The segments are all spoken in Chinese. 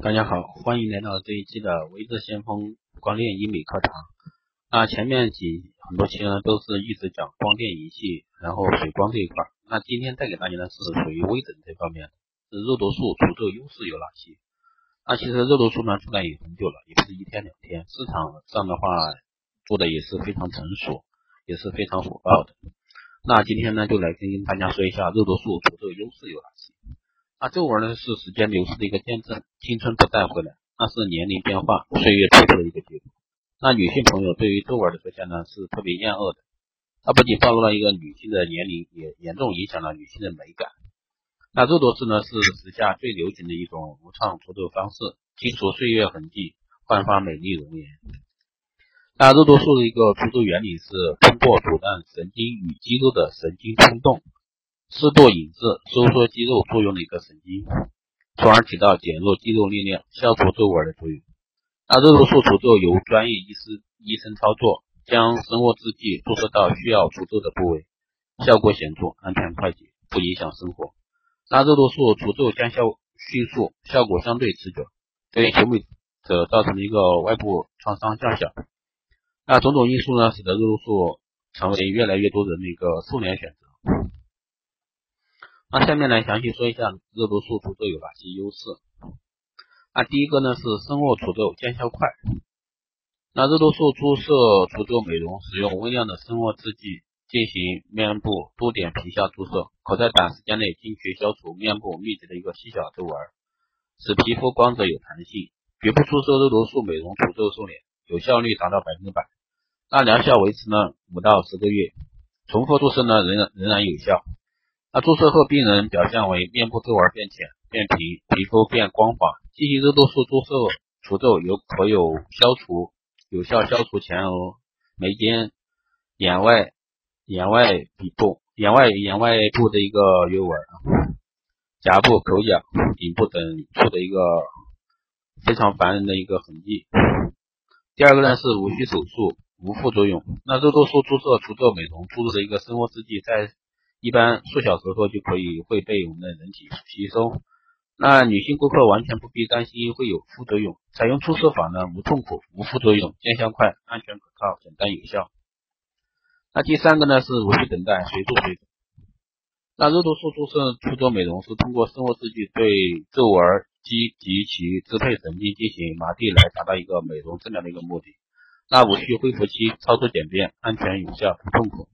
大家好，欢迎来到这一期的微智先锋光电医美课堂。那前面几很多期呢都是一直讲光电仪器，然后水光这一块。那今天带给大家的是属于微整这方面的，是肉毒素除皱优势有哪些？那其实肉毒素呢出来也很久了，也不是一天两天，市场上的话做的也是非常成熟，也是非常火爆的。那今天呢就来跟大家说一下肉毒素除皱优势有哪些。那皱纹呢是时间流逝的一个见证，青春不再回来，那是年龄变化、岁月褪色的一个结果。那女性朋友对于皱纹的出现呢是特别厌恶的，它不仅暴露了一个女性的年龄，也严重影响了女性的美感。那肉毒素呢是时下最流行的一种无创除皱方式，清除岁月痕迹，焕发美丽容颜。那肉毒素的一个除皱原理是通过阻断神经与肌肉的神经冲动。适度引致收缩肌肉作用的一个神经，从而起到减弱肌肉力量、消除皱纹的作用。那肉毒素除皱由专业医师医生操作，将生物制剂注射到需要除皱的部位，效果显著，安全快捷，不影响生活。那肉毒素除皱见效迅速，效果相对持久，对求美者造成的一个外部创伤较小。那种种因素呢，使得肉毒素成为越来越多人的一个瘦脸选择。那下面来详细说一下肉毒素除皱有哪些优势。那第一个呢是生物除皱见效快。那肉毒素注射除皱美容使用微量的生物制剂进行面部多点皮下注射，可在短时间内精确消除面部密集的一个细小皱纹，使皮肤光泽有弹性。局部注射肉毒素美容除皱瘦脸，有效率达到百分之百。那疗效维持呢五到十个月，重复注射呢仍然仍然有效。那注射后，病人表现为面部皱纹变浅、变平，皮肤变光滑。进行肉毒素注射除皱，有可有消除有效消除前额、眉间、眼外、眼外鼻部、眼外眼外部的一个鱼纹、颊部、口角、顶部等处的一个非常烦人的一个痕迹。第二个呢是无需手术、无副作用。那肉毒素注射除皱美容注入的一个生物制剂在一般数小时后就可以会被我们的人体吸收。那女性顾客完全不必担心会有副作用，采用注射法呢无痛苦、无副作用、见效快、安全可靠、简单有效。那第三个呢是无需等待，随做随走。那肉毒素注射除皱美容是通过生物制剂对皱纹肌及其支配神经进行麻痹，来达到一个美容治疗的一个目的。那无需恢复期，操作简便、安全有效、不痛苦。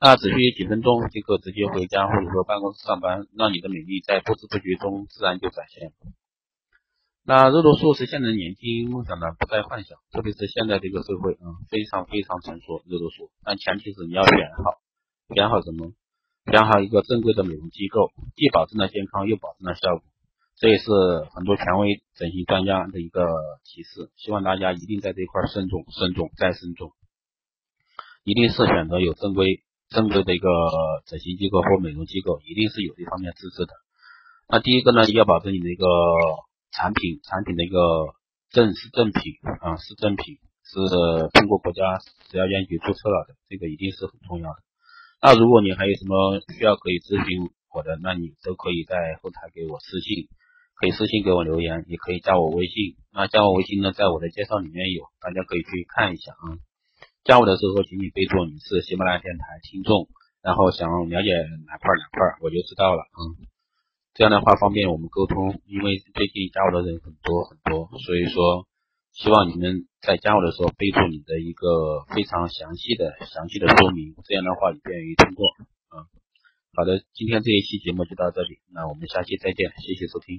那只需几分钟即可直接回家或者说办公室上班，让你的美丽在不知不觉中自然就展现。那肉毒素是现在年轻梦想的不再幻想，特别是现在这个社会，嗯，非常非常成熟肉毒素，但前提是你要选好，选好什么？选好一个正规的美容机构，既保证了健康，又保证了效果，这也是很多权威整形专家的一个提示。希望大家一定在这一块慎重、慎重再慎重，一定是选择有正规。正规的一个整形机构或美容机构一定是有这方面资质的。那第一个呢，要保证你的一个产品产品的一个正是正品啊，是正品，是通过国家食药监局注册了的，这个一定是很重要的。那如果你还有什么需要可以咨询我的，那你都可以在后台给我私信，可以私信给我留言，也可以加我微信。那加我微信呢，在我的介绍里面有，大家可以去看一下啊。加我的时候，请你备注你是喜马拉雅电台听众，然后想了解哪块哪块，我就知道了。嗯，这样的话方便我们沟通，因为最近加我的人很多很多，所以说希望你们在加我的时候备注你的一个非常详细的详细的说明，这样的话便于通过。嗯，好的，今天这一期节目就到这里，那我们下期再见，谢谢收听。